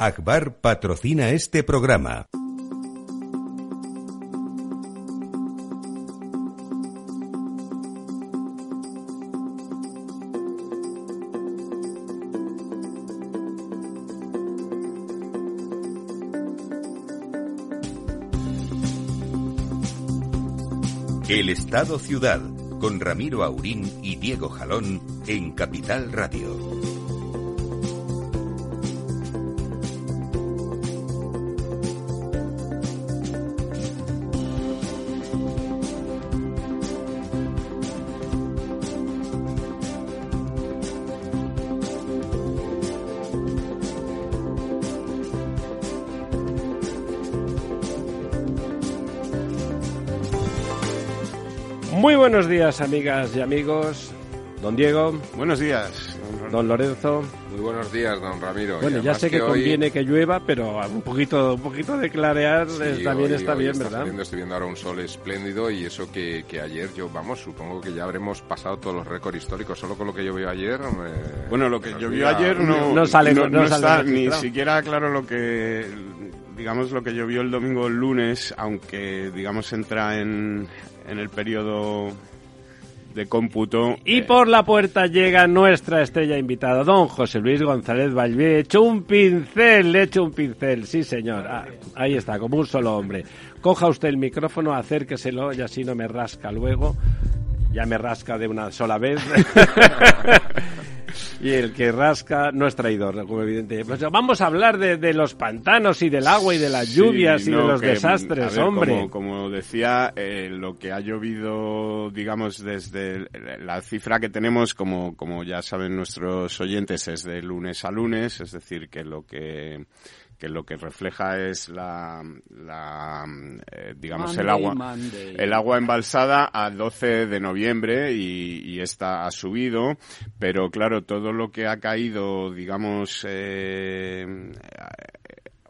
Agbar patrocina este programa. El Estado Ciudad, con Ramiro Aurín y Diego Jalón en Capital Radio. Buenos días, amigas y amigos. Don Diego. Buenos días. Don Lorenzo. Muy buenos días, don Ramiro. Bueno, ya sé que, conviene que llueva, pero un poquito, un poquito de clarear Sí, también hoy- está hoy bien, está ¿verdad? saliendo, estoy viendo ahora un sol espléndido y eso que, que ayer yo, vamos, supongo que ya habremos pasado todos los récords históricos. Solo con lo que llovió ayer. Bueno, lo que llovió ayer no, No sale- no no sale está ni siquiera claro lo que, digamos, lo que llovió el domingo o el lunes, aunque, digamos, entra en, en el periodo de cómputo. Y eh, por la puerta llega nuestra estrella invitada, don José Luis González Valvé. Hecho un pincel, le hecho un pincel, sí señor. Ah, ahí está, como un solo hombre. Coja usted el micrófono, acérqueselo y así no me rasca luego. Ya me rasca de una sola vez. y el que rasca no es traidor, como evidente. Pues vamos a hablar de, de los pantanos y del agua y de las Sí, lluvias y de no, los que, desastres, ver, hombre. Como, como decía, eh, lo que ha llovido, digamos, desde la cifra que tenemos, como, como ya saben nuestros oyentes, es de lunes a lunes, es decir, que lo que que lo que refleja es la, la eh, digamos el agua Monday. el agua embalsada a 12 de noviembre y, y esta ha subido pero claro todo lo que ha caído digamos eh,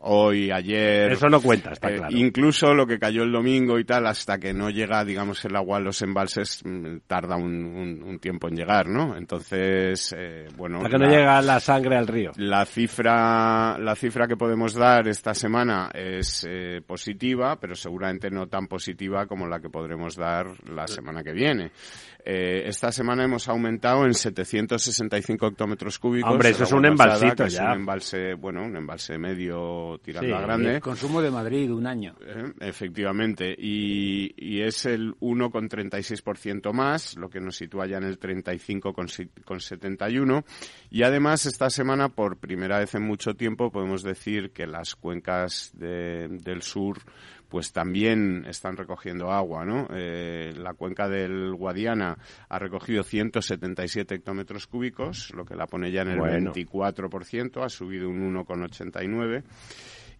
hoy, ayer. Eso no cuenta, está Eh, claro. Incluso lo que cayó el domingo y tal, hasta que no llega, digamos, el agua a los embalses, mm, tarda un, un- un tiempo en llegar, ¿no? Entonces, eh, bueno. Hasta que no llega la sangre al río. la cifra, la cifra que podemos dar esta semana es eh, positiva, pero seguramente no tan positiva como la que podremos dar la semana que viene. Eh, esta semana hemos aumentado en 765 hectómetros cúbicos. Hombre, eso es un embalsito que es ya. un embalse, bueno, un embalse medio tirando Sí, a grande. El consumo de Madrid, un año. Eh, Efectivamente, y, y es el 1,36% más, lo que nos sitúa ya en el 35,71. Y además, esta semana, por primera vez en mucho tiempo, podemos decir que las cuencas de- del sur pues también están recogiendo agua, ¿no? Eh, la cuenca del Guadiana ha recogido 177 hectómetros cúbicos, lo que la pone ya en el Bueno. 24%, ha subido un 1,89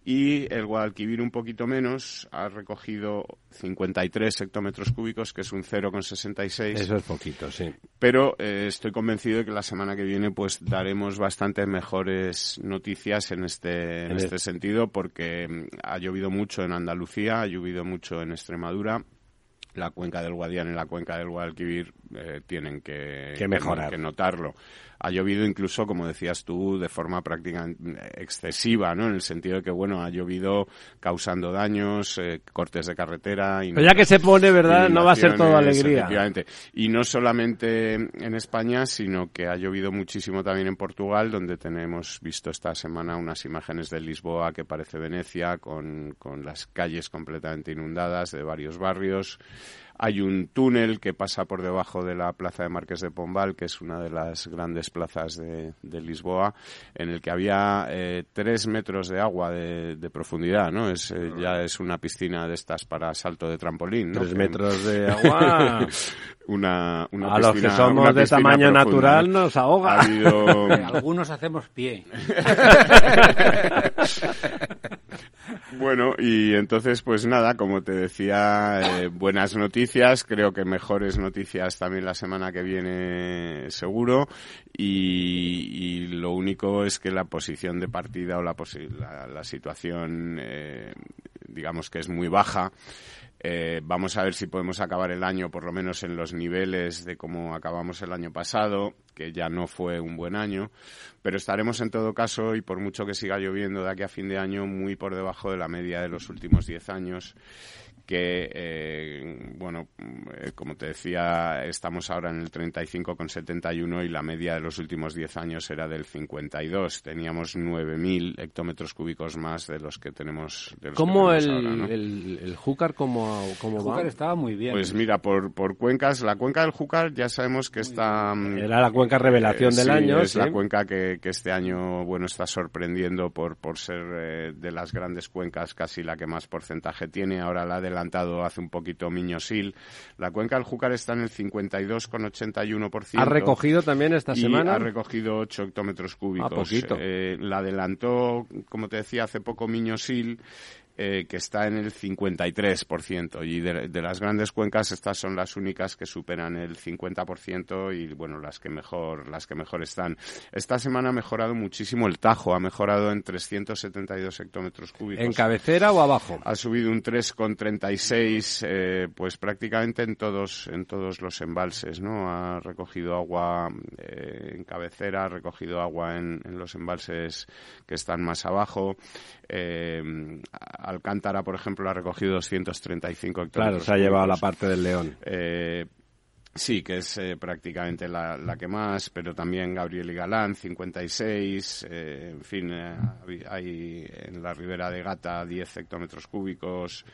y el Guadalquivir un poquito menos, ha recogido 53 hectómetros cúbicos, que es un 0,66. Eso es poquito, sí. Pero eh, estoy convencido de que la semana que viene pues daremos bastante mejores noticias en este, en este sentido, porque mm, ha llovido mucho en Andalucía, ha llovido mucho en Extremadura. La cuenca del Guadiana y la cuenca del Guadalquivir eh, tienen que, Que mejorar. que notarlo. Ha llovido incluso, como decías tú, de forma prácticamente excesiva, ¿no? En el sentido de que, bueno, ha llovido causando daños, eh, cortes de carretera. Pero ya que se pone, ¿verdad? No va a ser todo alegría. efectivamente. Y no solamente en España, sino que ha llovido muchísimo también en Portugal, donde tenemos visto esta semana unas imágenes de Lisboa que parece Venecia, con, con las calles completamente inundadas de varios barrios. Hay un túnel que pasa por debajo de la plaza de Marqués de Pombal, que es una de las grandes plazas de, Lisboa, en el que había eh, tres metros de agua de, profundidad, ¿no? Es, eh, ya es una piscina de estas para salto de trampolín, Tres metros de agua. una, una A los que somos de tamaño natural nos ahoga. Algunos hacemos pie. Bueno, y entonces, pues nada, como te decía, eh, buenas noticias, creo que mejores noticias también la semana que viene seguro, y, lo único es que la posición de partida o la, la, situación, eh, digamos que es muy baja, eh, vamos a ver si podemos acabar el año por lo menos en los niveles de cómo acabamos el año pasado, que ya no fue un buen año, pero estaremos en todo caso, y por mucho que siga lloviendo de aquí a fin de año, muy por debajo de la media de los últimos diez años que, eh, bueno, eh, como te decía, estamos ahora en el 35,71 y la media de los últimos 10 años era del 52. Teníamos 9.000 hectómetros cúbicos más de los que tenemos. De ¿Cómo el, el, Júcar, cómo, cómo el Júcar estaba muy bien. Pues mira, por, por cuencas, la cuenca del Júcar ya sabemos que está... Mm, era la cuenca revelación del año. Es la cuenca que, que, este año, bueno, está sorprendiendo por, por ser eh, de las grandes cuencas casi la que más porcentaje tiene. Ahora la de adelantado hace un poquito Miñosil. La cuenca del Júcar está en el 52,81%. ¿Ha recogido también esta semana? Ha recogido 8 hectómetros cúbicos. Ah, poquito. Eh, la adelantó, como te decía, hace poco Miñosil eh, que está en el 53%. Y de, las grandes cuencas, estas son las únicas que superan el 50% y, bueno, las que mejor, las que mejor están. Esta semana ha mejorado muchísimo el Tajo, ha mejorado en 372 hectómetros cúbicos. ¿En cabecera o abajo? Ha subido un 3,36, eh, pues prácticamente en todos, en todos los embalses, ¿no? Ha recogido agua eh, en cabecera, ha recogido agua en, en los embalses que están más abajo. Eh, Alcántara, por ejemplo, ha recogido 235 hectáreas. Claro, se ha llevado la parte del León. Eh, sí, que es eh, prácticamente la, la, que más, pero también Gabriel y Galán, 56. Eh, en fin, hay en la ribera de Gata 10 hectómetros cúbicos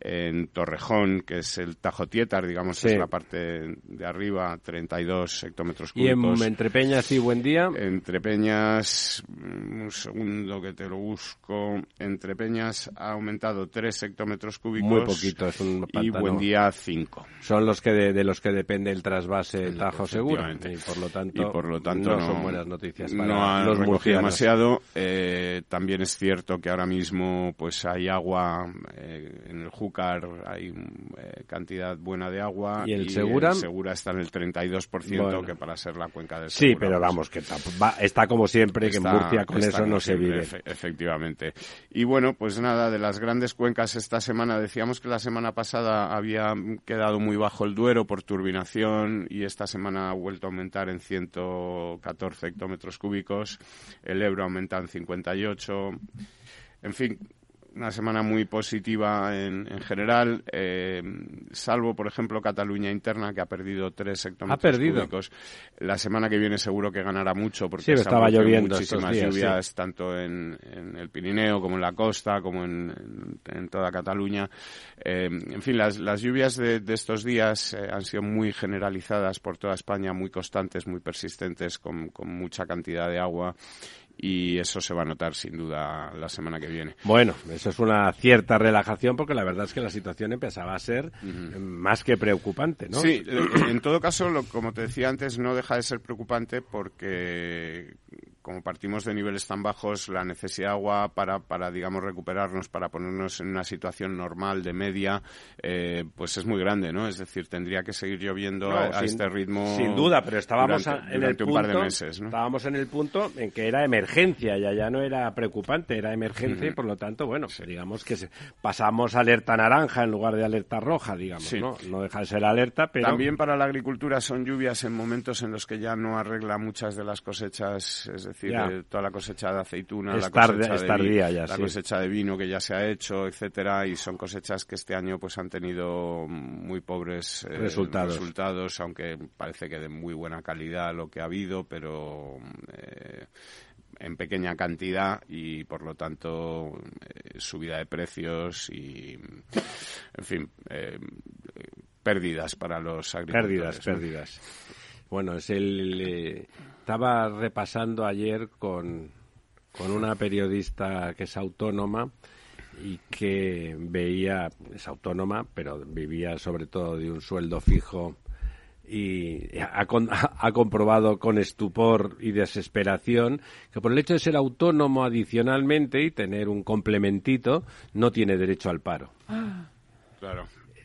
en Torrejón, que es el Tajo Tietar, digamos, es la parte de arriba, 32 hectómetros cúbicos. ¿Y en Entrepeñas y Buen Día? Entrepeñas, un segundo que te lo busco, Entrepeñas ha aumentado 3 hectómetros cúbicos. Muy poquito, es un Y Buen Día 5. Son los que de, los que depende el trasvase Tajo Seguro. Y por lo tanto, por lo tanto no, son buenas noticias para no ha los recogido demasiado. Eh, también es cierto que ahora mismo pues hay agua eh, en el hay eh, cantidad buena de agua. ¿Y el Segura? Segura está en el 32%, que para ser la cuenca del Sí, pero pues vamos, que está, como siempre, que en Murcia con eso no se vive. efectivamente. Y bueno, pues nada, de las grandes cuencas esta semana, decíamos que la semana pasada había quedado muy bajo el Duero por turbinación y esta semana ha vuelto a aumentar en 114 hectómetros cúbicos. El Ebro aumenta en 58. En fin, una semana muy positiva en, en general, eh, salvo, por ejemplo, Cataluña interna, que ha perdido tres hectómetros ha perdido. cúbicos. La semana que viene seguro que ganará mucho, porque sí, estaba lloviendo muchísimas días, lluvias, tanto en, en, el Pirineo como en la costa, como en, en toda Cataluña. Eh, en fin, las, las lluvias de, de estos días eh, han sido muy generalizadas por toda España, muy constantes, muy persistentes, con, con mucha cantidad de agua y eso se va a notar sin duda la semana que viene. Bueno, eso es una cierta relajación porque la verdad es que la situación empezaba a ser más que preocupante, ¿no? Sí, en todo caso, lo, como te decía antes, no deja de ser preocupante porque como partimos de niveles tan bajos, la necesidad de agua para, para digamos, recuperarnos, para ponernos en una situación normal de media, eh, pues es muy grande, ¿no? Es decir, tendría que seguir lloviendo a, este ritmo. Sin duda, pero estábamos en el punto, un par de meses, ¿no? Estábamos en el punto en que era emergencia, ya ya no era preocupante, era emergencia y por lo tanto, bueno, digamos que pasamos a alerta naranja en lugar de alerta roja, digamos, ¿no? No deja de ser alerta, pero... También para la agricultura son lluvias en momentos en los que ya no arregla muchas de las cosechas, es decir, decir, toda la cosecha de aceituna, la, cosecha de, la cosecha de vino que ya se ha hecho, etcétera, y son cosechas que este año pues han tenido muy pobres eh, resultados. resultados. aunque parece que de muy buena calidad lo que ha habido, pero eh, en pequeña cantidad y por lo tanto eh, subida de precios y en fin pérdidas para los agricultores. Pérdidas, pérdidas. Bueno, es el. eh, estaba repasando ayer con, con una periodista que es autónoma y que veía, es autónoma, pero vivía sobre todo de un sueldo fijo y ha, con- ha comprobado con estupor y desesperación que por el hecho de ser autónomo adicionalmente y tener un complementito, no tiene derecho al paro. Claro.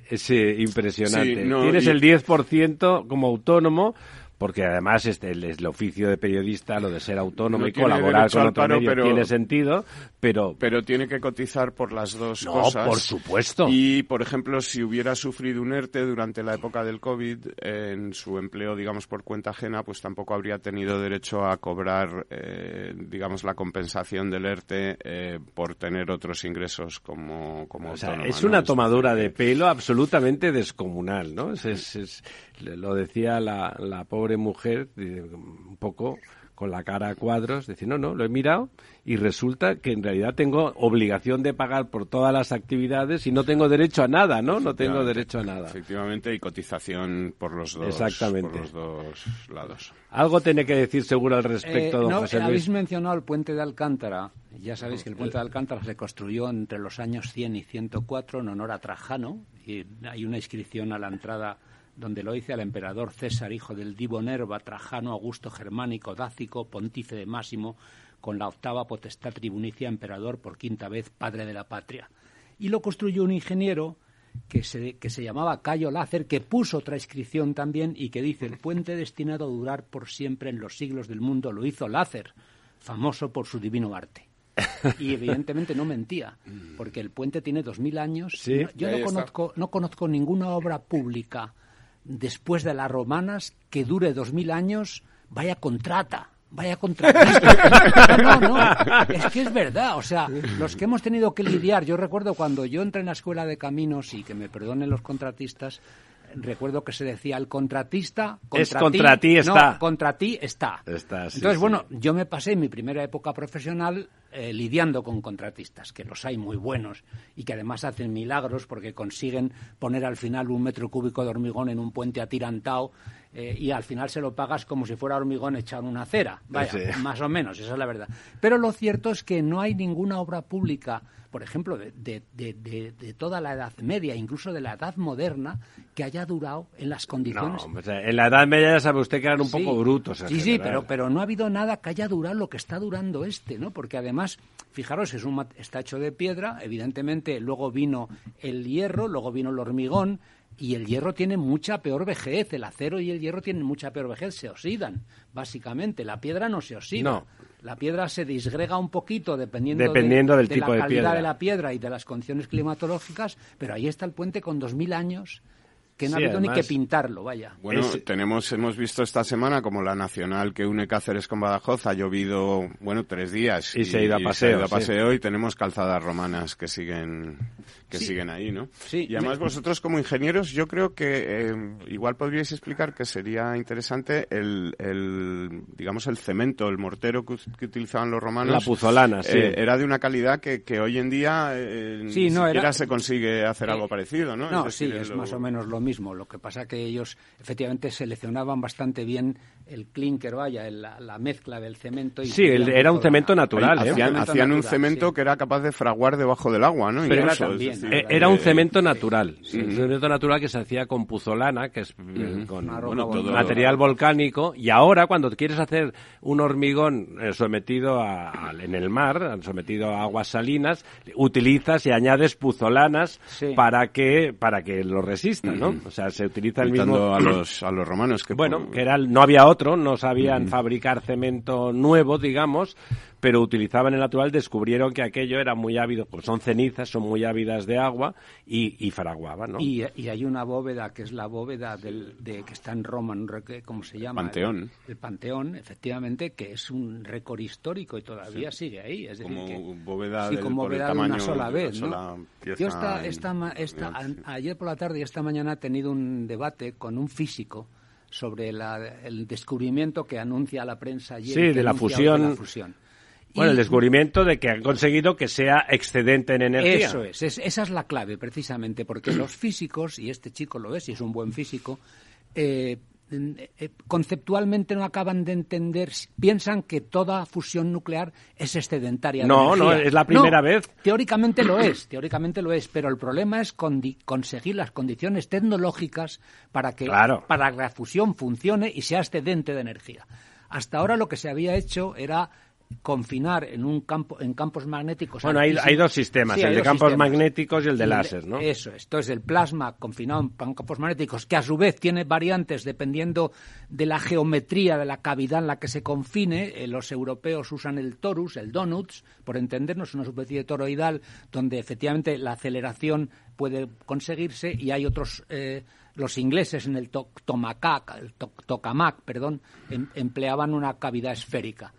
Es eh, impresionante. Sí, no, Tienes y- el 10% como autónomo, porque además este, el, el oficio de periodista, lo de ser autónomo No y colaborar con otro paro, medio pero- tiene sentido, pero... Pero tiene que cotizar por las dos no, cosas. por supuesto. Y, por ejemplo, si hubiera sufrido un ERTE durante la época del COVID, en su empleo, digamos, por cuenta ajena, pues tampoco habría tenido derecho a cobrar, eh, digamos, la compensación del ERTE eh, por tener otros ingresos como, como O sea, autónoma, es ¿no? una tomadura de pelo absolutamente descomunal, ¿no? Es, es- es- lo decía la, la pobre mujer, eh, un poco con la cara a cuadros, decir, no, no, lo he mirado y resulta que en realidad tengo obligación de pagar por todas las actividades y no tengo derecho a nada, ¿no? No tengo Efectivamente, derecho a nada. Efectivamente, y cotización por los dos, Exactamente. por los dos lados. Algo tiene que decir seguro al respecto, Eh, don no, José Luis. habéis mencionado el puente de Alcántara. Ya sabéis que el puente de Alcántara se construyó entre los años 100 y 104 en honor a Trajano y hay una inscripción a la entrada donde lo dice al emperador César, hijo del divo Nerva, Trajano, Augusto Germánico, Dácico, pontífice de Máximo, con la octava potestad tribunicia, emperador por quinta vez, padre de la patria. Y lo construyó un ingeniero que se, que se llamaba Cayo Lácer, que puso otra inscripción también y que dice, el puente destinado a durar por siempre en los siglos del mundo lo hizo Lácer, famoso por su divino arte. Y evidentemente no mentía, porque el puente tiene dos mil años. Sí, Yo no conozco, no conozco ninguna obra pública después de las romanas que dure dos mil años, vaya contrata. Vaya contratista. No, no, no. Es que es verdad. O sea, los que hemos tenido que lidiar, yo recuerdo cuando yo entré en la escuela de caminos y que me perdonen los contratistas, recuerdo que se decía el contratista Es contra ti está. No, contra ti está. Está, sí, Entonces, sí. bueno, yo me pasé mi primera época profesional eh, lidiando con contratistas, que los hay muy buenos y que además hacen milagros porque consiguen poner al final un metro cúbico de hormigón en un puente atirantado eh, y al final se lo pagas como si fuera hormigón echado en una acera. Vaya, Sí. más o menos, esa es la verdad. Pero lo cierto es que no hay ninguna obra pública, por ejemplo, de, de- de- de- toda la Edad Media, incluso de la Edad Moderna, que haya durado en las No, condiciones o sea, en la Edad Media ya sabe usted que eran un Sí. poco brutos. en Sí, sí, pero, pero no ha habido nada que haya durado lo que está durando este, ¿no? Porque además, fijaros, es un, está hecho de piedra, evidentemente luego vino el hierro, luego vino el hormigón, y el hierro tiene mucha peor vejez, el acero y el hierro tienen mucha peor vejez, se oxidan, básicamente. La piedra no se oxida. No. La piedra se disgrega un poquito dependiendo, de- Dependiendo del de, tipo la de calidad piedra. de la piedra y de las condiciones climatológicas, pero ahí está el puente con dos mil años que no Sí, ha habido ni que pintarlo, vaya. Bueno, Es- tenemos, hemos visto esta semana como la nacional que une Cáceres con Badajoz ha llovido, bueno, tres días. Y se ha ido a paseo, ido a sí. paseo y tenemos calzadas romanas que siguen, que Sí. siguen ahí, ¿no? Sí, y además me- vosotros como ingenieros yo creo que eh, igual podríais explicar que sería interesante el, el, digamos, el cemento, el mortero que, utilizaban los romanos. La puzolana, sí. eh, era de una calidad que, que hoy en día eh, Sí, ni no, siquiera era- se consigue hacer Eh, algo parecido, ¿no? No, decir, sí, es lo- más o menos lo mismo. Lo que pasa que ellos efectivamente seleccionaban bastante bien el clinker, vaya, el- la, la mezcla del cemento. Y Sí, el- era un cemento natural, ¿eh? Hacían, Cemento hacían un cemento sí. que era capaz de fraguar debajo del agua, ¿no? Pero Incluso, era es también, decir, Eh, Era un eh, cemento natural, un cemento natural que se hacía con puzolana, que es con bueno, todo- material volcánico, y ahora cuando quieres hacer un hormigón sometido a, al- en el mar, sometido a aguas salinas, utilizas y añades puzolanas Sí. para que para que lo resista, ¿no? O sea, se utiliza el mismo a los, a los romanos. Que bueno, por- que era el- no había otro, no sabían fabricar cemento nuevo, digamos, pero utilizaban el natural, descubrieron que aquello era muy ávido, pues son cenizas, son muy ávidas de agua y, y fraguaban, ¿no? Y, y hay una bóveda que es la bóveda del, de, que está en Roma, no ¿cómo se llama? Panteón. El, el Panteón, efectivamente, que es un récord histórico y todavía sigue ahí. Es decir, Como que, bóveda sí, del- como por el bóveda de una sola vez. una ¿no? sola Yo esta, en- esta, ma- esta- en- a- ayer por la tarde y esta mañana he tenido un debate con un físico sobre la- el descubrimiento que anuncia la prensa ayer Sí, de la fusión. de la fusión. Bueno, Y- el descubrimiento de que han conseguido que sea excedente en energía. Eso es, es- esa es la clave, precisamente, porque los físicos, y este chico lo es, y es un buen físico, eh, conceptualmente no acaban de entender, piensan que toda fusión nuclear es excedentaria. de No, no, es la primera No, vez. Teóricamente lo es, teóricamente lo es, pero el problema es conseguir las condiciones tecnológicas para que, Claro. para que la fusión funcione y sea excedente de energía. Hasta ahora lo que se había hecho era confinar en un campo en campos magnéticos Bueno, hay, hay dos sistemas, Sí, el de campos sistemas. magnéticos y el de láser, ¿no? Eso es. Entonces, el plasma confinado en campos magnéticos, que a su vez tiene variantes dependiendo de la geometría de la cavidad en la que se confine. Eh, los europeos usan el torus, el donuts, por entendernos, una superficie toroidal donde efectivamente la aceleración puede conseguirse y hay otros... eh, los ingleses en el to- tomacac, el to- tokamak, perdón, em- empleaban una cavidad esférica.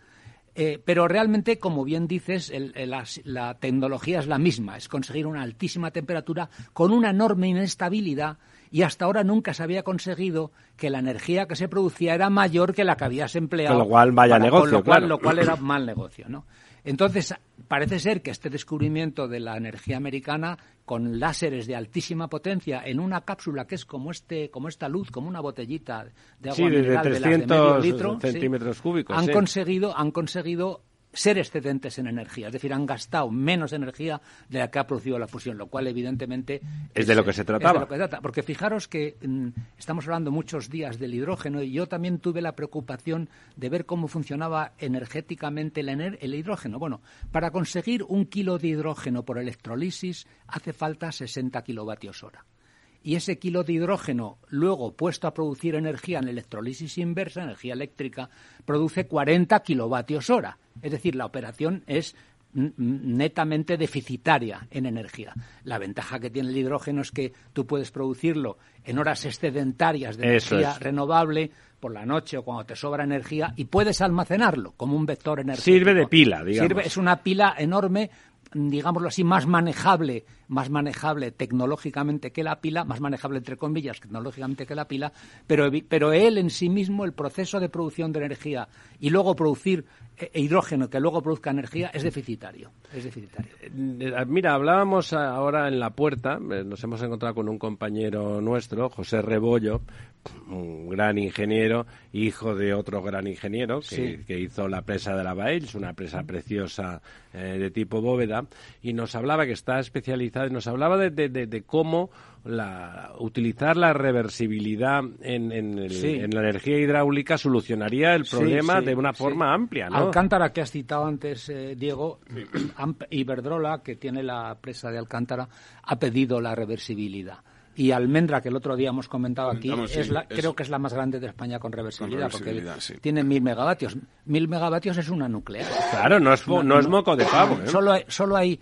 Eh, pero realmente, como bien dices, el- el- la, la tecnología es la misma, es conseguir una altísima temperatura con una enorme inestabilidad y hasta ahora nunca se había conseguido que la energía que se producía era mayor que la que habías empleado. Con lo cual, vaya para- negocio, con lo cual, claro. lo cual era mal negocio, ¿no? Entonces, parece ser que este descubrimiento de la energía americana con láseres de altísima potencia en una cápsula que es como este como esta luz, como una botellita de agua Sí, de- de mineral de las de 300 medio litro, sí, centímetros cúbicos, han sí. conseguido han conseguido ser excedentes en energía, es decir, han gastado menos energía de la que ha producido la fusión, lo cual evidentemente Es de lo que se es trataba. de lo que se trata. Porque fijaros que mm, estamos hablando muchos días del hidrógeno y yo también tuve la preocupación de ver cómo funcionaba energéticamente el, ener- el hidrógeno. Bueno, para conseguir un kilo de hidrógeno por electrolisis hace falta 60 kilovatios hora. Y ese kilo de hidrógeno, luego puesto a producir energía en electrolisis inversa, energía eléctrica, produce 40 kilovatios hora. Es decir, la operación es netamente deficitaria en energía. La ventaja que tiene el hidrógeno es que tú puedes producirlo en horas excedentarias de Eso energía es. renovable por la noche o cuando te sobra energía y puedes almacenarlo como un vector energético. Sirve de pila, digamos. Sirve- es una pila enorme, digámoslo así, más manejable, más manejable tecnológicamente que la pila, más manejable entre comillas tecnológicamente que la pila, pero, pero él en sí mismo, el proceso de producción de energía y luego producir eh, hidrógeno que luego produzca energía es deficitario. Es deficitario. Eh, Mira, hablábamos ahora en la puerta, eh, nos hemos encontrado con un compañero nuestro, José Rebollo, un gran ingeniero, hijo de otro gran ingeniero que, Sí. que hizo la presa de la Baells, una presa preciosa eh, de tipo bóveda, y nos hablaba que está especializado, nos hablaba de, de- de- de cómo la, utilizar la reversibilidad en, en el- Sí. en la energía hidráulica solucionaría el problema sí, de una sí. forma amplia, ¿no? Alcántara, que has citado antes, eh, Diego, Iberdrola, que tiene la presa de Alcántara, ha pedido la reversibilidad. Y Almendra, que el otro día hemos comentado aquí, es sí, la- es- creo que es la más grande de España con reversibilidad, reversibilidad, porque sí. tiene mil megavatios. Mil megavatios es una nuclear. Claro, no es, no es moco de pavo, ¿eh? Solo hay, solo hay eh,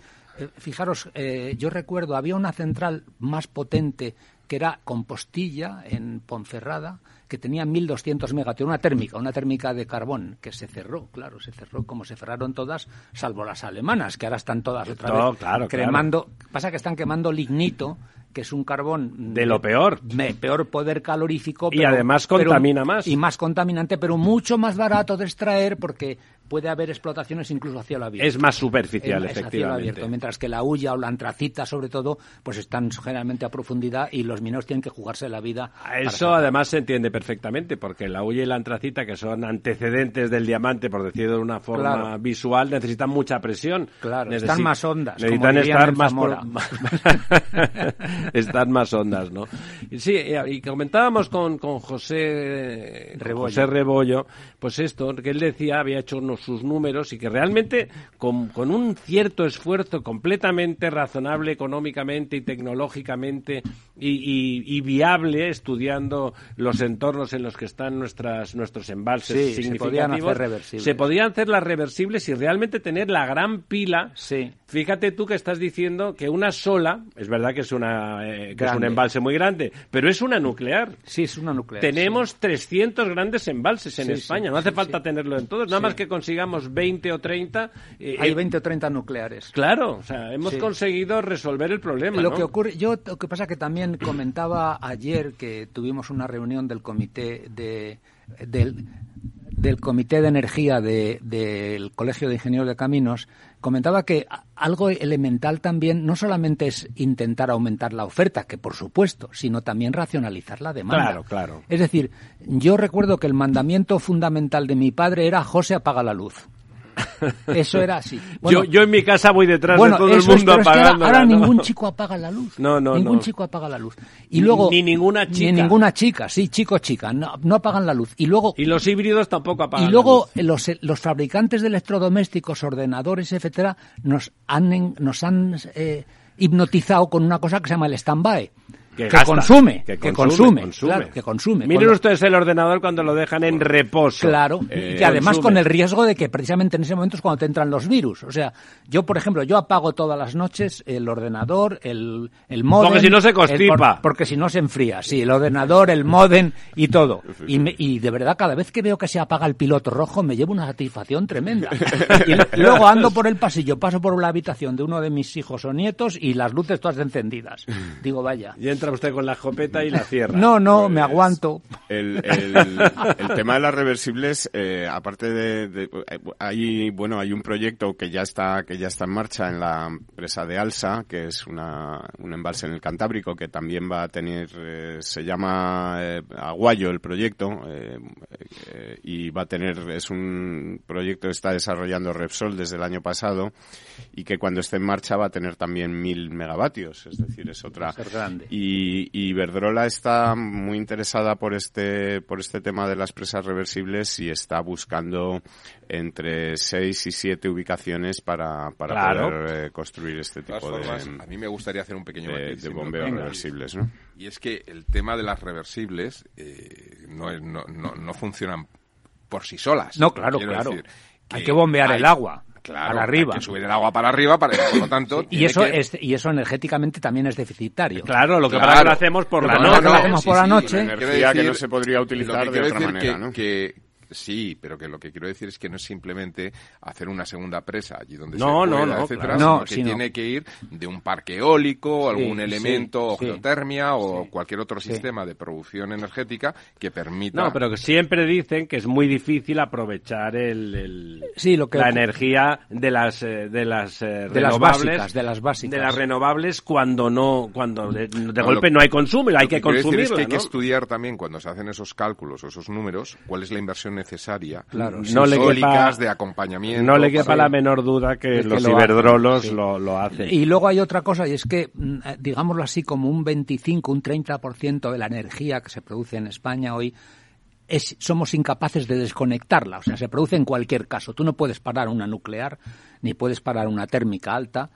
fijaros, eh, yo recuerdo, había una central más potente que era Compostilla, en Ponferrada, que tenía 1.200 megavatios, una térmica, una térmica de carbón, que se cerró, claro, se cerró como se cerraron todas, salvo las alemanas, que ahora están todas otra Todo, vez claro, cremando. Pasa que están quemando lignito, que es un carbón De lo peor. de peor poder calorífico Y además contamina más. y más contaminante, pero mucho más barato de extraer porque puede haber explotaciones incluso a cielo abierto. Es más superficial, Es- es a cielo efectivamente. abierto, mientras que la hulla o la antracita, sobre todo, pues están generalmente a profundidad y los mineros tienen que jugarse la vida. Eso además se entiende perfectamente, porque la hulla y la antracita, que son antecedentes del diamante, por decirlo de una forma Claro. visual, necesitan mucha presión. Claro, están más hondas, como Necesitan estar más por- están más ondas, ¿no? Y Sí, y comentábamos con, con José Rebollo. José Rebollo, pues esto, que él decía, había hecho unos, sus números y que realmente con, con un cierto esfuerzo completamente razonable económicamente y tecnológicamente y, y- y viable, estudiando los entornos en los que están nuestras, nuestros embalses Sí, se podían hacer reversibles. se podían hacer las reversibles y realmente tener la gran pila Sí. Fíjate tú que estás diciendo que una sola, es verdad que es, una, eh, que es un embalse muy grande, pero es una nuclear. Sí, es una nuclear. Tenemos 300 grandes embalses en Sí, España, sí, no hace sí, falta sí. tenerlo en todos, nada Sí. más que consigamos 20 o 30. eh. Hay eh, 20 o 30 nucleares. Claro, o sea, hemos Sí. conseguido resolver el problema. Lo ¿no? que ocurre, yo lo que pasa que también comentaba ayer que tuvimos una reunión del comité de del del Comité de Energía de- del Colegio de Ingenieros de Caminos comentaba que algo elemental también no solamente es intentar aumentar la oferta, que por supuesto, sino también racionalizar la demanda. Claro, claro. Es decir, yo recuerdo que el mandamiento fundamental de mi padre era José apaga la luz. Eso era así. Bueno, yo, yo en mi casa voy detrás bueno, de todo el es, mundo pero es que ahora- apagándola, ahora, ¿no? ningún chico apaga la luz. No, no, Ningún no. chico apaga la luz. Y luego ni ninguna chica. Ni ninguna chica, sí, chico chica, no, no apagan la luz. Y luego Y los híbridos tampoco apagan y luego la luz. los, los fabricantes de electrodomésticos, ordenadores, etcétera, nos han en- nos han eh, hipnotizado con una cosa que se llama el stand-by. Que Que, gasta, consume, que que consume, consume, consume. claro, que consume. Miren ustedes el ordenador cuando lo dejan en reposo. Claro, Eh, y que además consume. con el riesgo de que precisamente en ese momento es cuando te entran los virus. O sea, yo, por ejemplo, yo apago todas las noches el ordenador, el, el modem... Porque si no se el- constipa. por- porque si no se enfría, sí, el ordenador, el modem y todo. Y, me- y de verdad, cada vez que veo que se apaga el piloto rojo, me llevo una satisfacción tremenda. Y luego ando por el pasillo, paso por la habitación de uno de mis hijos o nietos y las luces todas encendidas. Digo, vaya. Y entra usted con la escopeta y la cierra. No, no, me Pues, aguanto. El, el- el tema de las reversibles, eh, aparte de, de- hay bueno hay un proyecto que ya está que ya está en marcha en la empresa de Alsa, que es una, un embalse en el Cantábrico que también va a tener eh, se llama eh, Aguayo el proyecto eh, eh, y va a tener es un proyecto que está desarrollando Repsol desde el año pasado y que cuando esté en marcha va a tener también mil megavatios, es decir es otra grande. y, y Iberdrola está muy interesada por este por este tema de las presas reversibles y está buscando entre seis y siete ubicaciones para, para Claro. poder eh, construir este tipo de, formas, a mí me gustaría hacer un pequeño de, de bombeos reversibles, ¿no? Y es que el tema de las reversibles eh, no, es- no, no, no funcionan por sí solas. No, claro, claro. decir Hay que bombear el agua Claro, para arriba. Hay que subir el agua para arriba, para, por lo tanto... Y eso, que- es, y eso energéticamente también es deficitario. Claro, lo que Claro. pasa es que lo hacemos por la noche. lo hacemos por la noche. Energía que no se podría utilizar de otra manera, que- ¿no? que- sí, pero que lo que quiero decir es que no es simplemente hacer una segunda presa allí donde No, se no, pueda, no, etcétera, claro. sino No, que sino- tiene que ir de un parque eólico, algún sí, elemento, o sí. geotermia o cualquier otro Sí. sistema de producción energética que permita... No, pero que siempre dicen que es muy difícil aprovechar el, el- Sí, lo que la energía de las eh, de las eh, De las renovables básicas, de las básicas. de las renovables cuando no cuando de, de No, golpe lo- no hay consumo hay que decir consumirla, es que hay que estudiar también cuando se hacen esos cálculos o esos números cuál es la inversión necesaria Claro, no le quepa- de acompañamiento No le quepa para- la menor duda que Es que los lo hacen, iberdrolos sí. lo, lo hacen. Y luego hay otra cosa, y es que, mm, eh, digámoslo así, como un 25, un 30% de la energía que se produce en España hoy, es, somos incapaces de desconectarla. O sea, se produce en cualquier caso. Tú no puedes parar una nuclear, ni puedes parar una térmica alta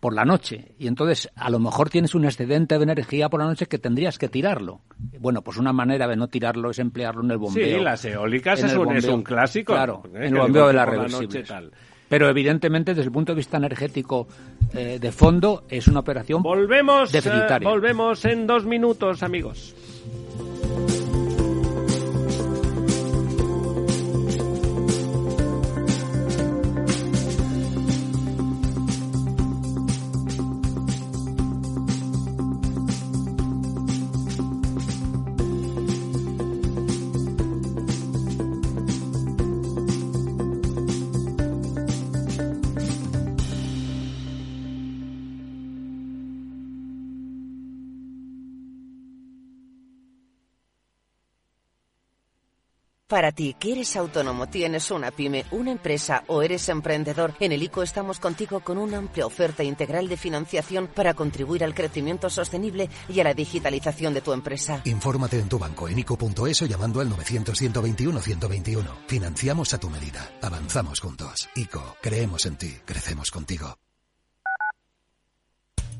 por la noche. Y entonces, a lo mejor tienes un excedente de energía por la noche que tendrías que tirarlo. Bueno, pues una manera de no tirarlo es emplearlo en el bombeo. Sí, las eólicas es un, es un clásico. Claro, ¿eh? en el bombeo de las la noche tal. Pero evidentemente, desde el punto de vista energético eh, de fondo, es una operación Volvemos, eh, Deficitaria. volvemos en dos minutos, amigos. Para ti, que eres autónomo, tienes una pyme, una empresa o eres emprendedor, en el ICO estamos contigo con una amplia oferta integral de financiación para contribuir al crecimiento sostenible y a la digitalización de tu empresa. Infórmate en tu banco en ICO.es llamando al 900-121-121. Financiamos a tu medida. Avanzamos juntos. ICO, creemos en ti, crecemos contigo.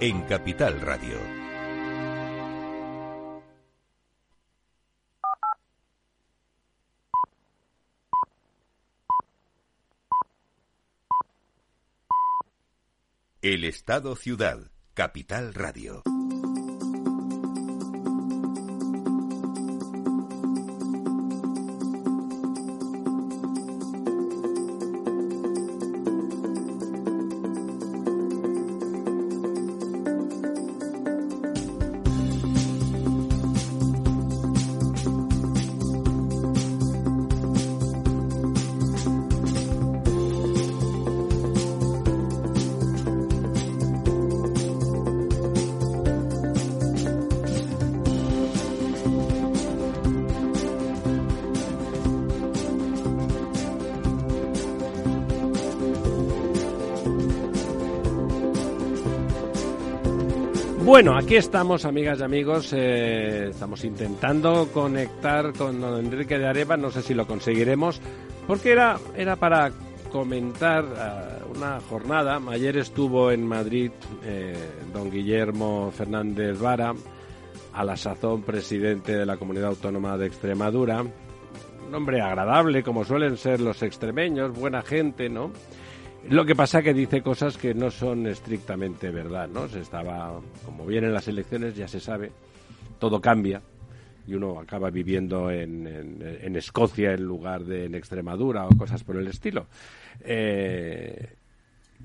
en Capital Radio. El Estado Ciudad, Capital Radio. Bueno, aquí estamos, amigas y amigos. eh, estamos intentando conectar con don Enrique de Areva. No sé si lo conseguiremos, porque era, era para comentar eh, una jornada. Ayer estuvo en Madrid eh, don Guillermo Fernández Vara, a la sazón presidente de la Comunidad Autónoma de Extremadura. Un hombre agradable, como suelen ser los extremeños, buena gente, ¿no? Lo que pasa que dice cosas que no son estrictamente verdad, ¿no? Se estaba, como vienen las elecciones, ya se sabe, todo cambia y uno acaba viviendo en, en- Escocia en lugar de en Extremadura o cosas por el estilo. Eh,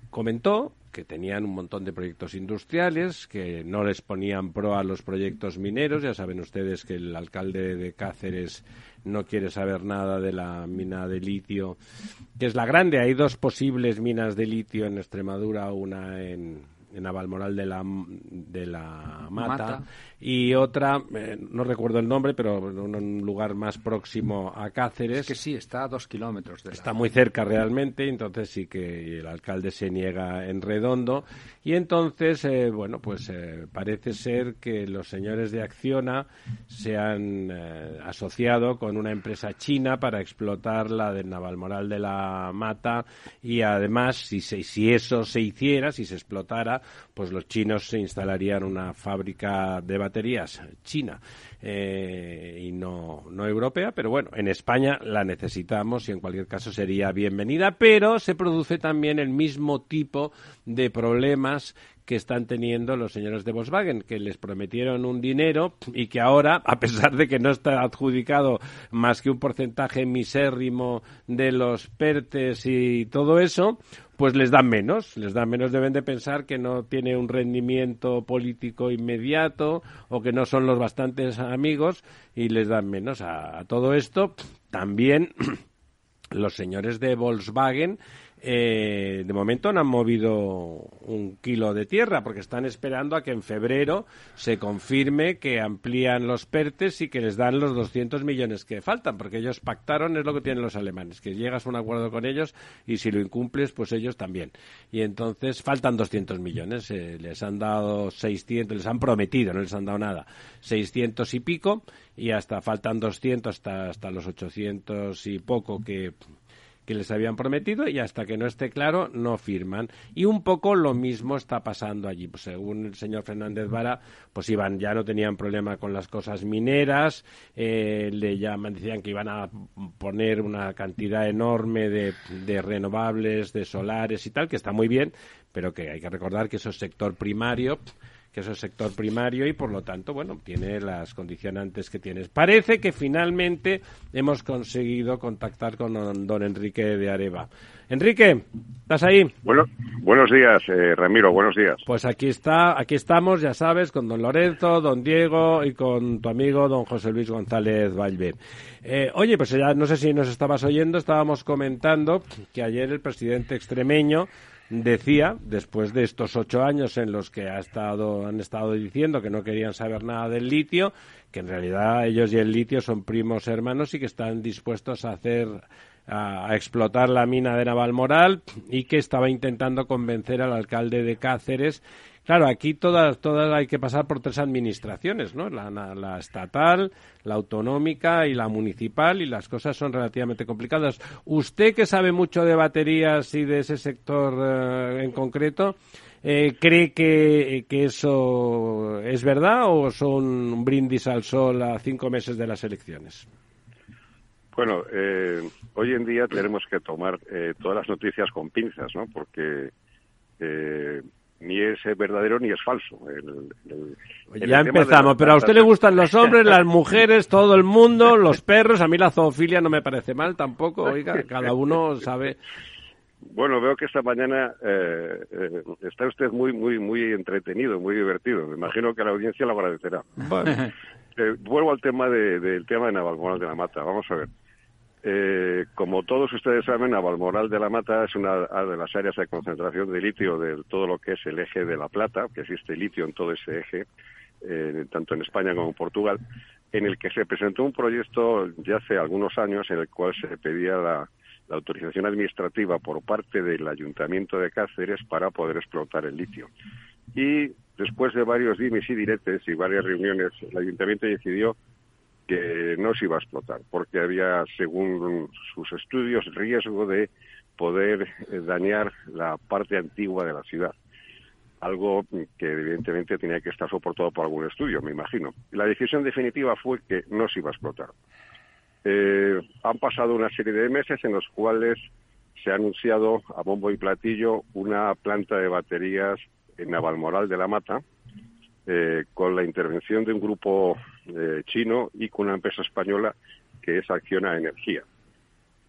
comentó que tenían un montón de proyectos industriales, que no les ponían pro a los proyectos mineros. Ya saben ustedes que el alcalde de Cáceres no quiere saber nada de la mina de litio, que es la grande. Hay dos posibles minas de litio en Extremadura, una en, en Navalmoral de la, de la Mata, Mata. Y otra, eh, no recuerdo el nombre, pero en un lugar más próximo a Cáceres. Es que sí, está a dos kilómetros de la- Está muy cerca realmente, entonces sí que el alcalde se niega en redondo. Y entonces, eh, bueno, pues eh, parece ser que los señores de Acciona se han eh, asociado con una empresa china para explotar la de Navalmoral de la Mata y además, si, se- si eso se hiciera, si se explotara, pues los chinos se instalarían una fábrica de baterías china eh, y no, no europea, pero bueno, en España la necesitamos y en cualquier caso sería bienvenida, pero se produce también el mismo tipo de problemas que están teniendo los señores de Volkswagen, que les prometieron un dinero y que ahora, a pesar de que no está adjudicado más que un porcentaje misérrimo de los PERTES y todo eso, pues les dan menos, les dan menos, deben de pensar que no tiene un rendimiento político inmediato o que no son los bastantes amigos y les dan menos a, todo esto. También los señores de Volkswagen eh, de momento no han movido un kilo de tierra porque están esperando a que en febrero se confirme que amplían los PERTES y que les dan los 200 millones que faltan porque ellos pactaron, es lo que tienen los alemanes, que llegas a un acuerdo con ellos y si lo incumples, pues ellos también. Y entonces faltan 200 millones, eh, les han dado 600, les han prometido, no les han dado nada, 600 y pico y hasta faltan 200 hasta, hasta los 800 y poco que que les habían prometido y hasta que no esté claro no firman. Y un poco lo mismo está pasando allí. Pues según el señor Fernández Vara, pues iban, ya no tenían problema con las cosas mineras, eh, le llaman, decían que iban a poner una cantidad enorme de, de renovables, de solares y tal, que está muy bien, pero que hay que recordar que eso es sector primario que es sector primario y por lo tanto, bueno, tiene las condicionantes que tienes. Parece que finalmente hemos conseguido contactar con don, Enrique de Areva. Enrique, ¿estás ahí? Bueno, buenos días, eh, Ramiro, buenos días. Pues aquí está, aquí estamos, ya sabes, con don Lorenzo, don Diego y con tu amigo don José Luis González Valver. Eh, oye, pues ya no sé si nos estabas oyendo, estábamos comentando que ayer el presidente extremeño decía, después de estos ocho años en los que ha estado, han estado diciendo que no querían saber nada del litio, que en realidad ellos y el litio son primos hermanos y que están dispuestos a hacer a, explotar la mina de Navalmoral y que estaba intentando convencer al alcalde de Cáceres Claro, aquí todas, todas hay que pasar por tres administraciones, ¿no? La, estatal, la autonómica y la municipal, y las cosas son relativamente complicadas. Usted que sabe mucho de baterías y de ese sector eh, en concreto, eh, ¿cree que, que, eso es verdad o son un brindis al sol a cinco meses de las elecciones? Bueno, eh, hoy en día tenemos que tomar todas las noticias con pinzas, ¿no? Porque ni es verdadero ni es falso. ya empezamos, pero a usted le gustan los hombres, las mujeres, todo el mundo, los perros. A mí la zoofilia no me parece mal tampoco. Oiga, cada uno sabe. Bueno, veo que esta mañana eh, eh, está usted muy, muy, muy entretenido, muy divertido. Me imagino que la audiencia lo agradecerá. Eh, vuelvo al tema de, del tema de Navalmoral de la Mata. Vamos a ver. Eh, como todos ustedes saben, Navalmoral de la Mata es una de las áreas de concentración de litio de todo lo que es el eje de la plata, que existe litio en todo ese eje, eh, tanto en España como en Portugal, en el que se presentó un proyecto ya hace algunos años en el cual se pedía la, autorización administrativa por parte del Ayuntamiento de Cáceres para poder explotar el litio. Y después de varios dimes y diretes y varias reuniones, el Ayuntamiento decidió que no se iba a explotar, porque había, según sus estudios, riesgo de poder eh, dañar la parte antigua de la ciudad. Algo que evidentemente tenía que estar soportado por algún estudio, me imagino. La decisión definitiva fue que no se iba a explotar. Eh, han pasado una serie de meses en los cuales se ha anunciado a bombo y platillo una planta de baterías en Navalmoral de la Mata, eh, con la intervención de un grupo eh, chino y con una empresa española que es Acciona Energía.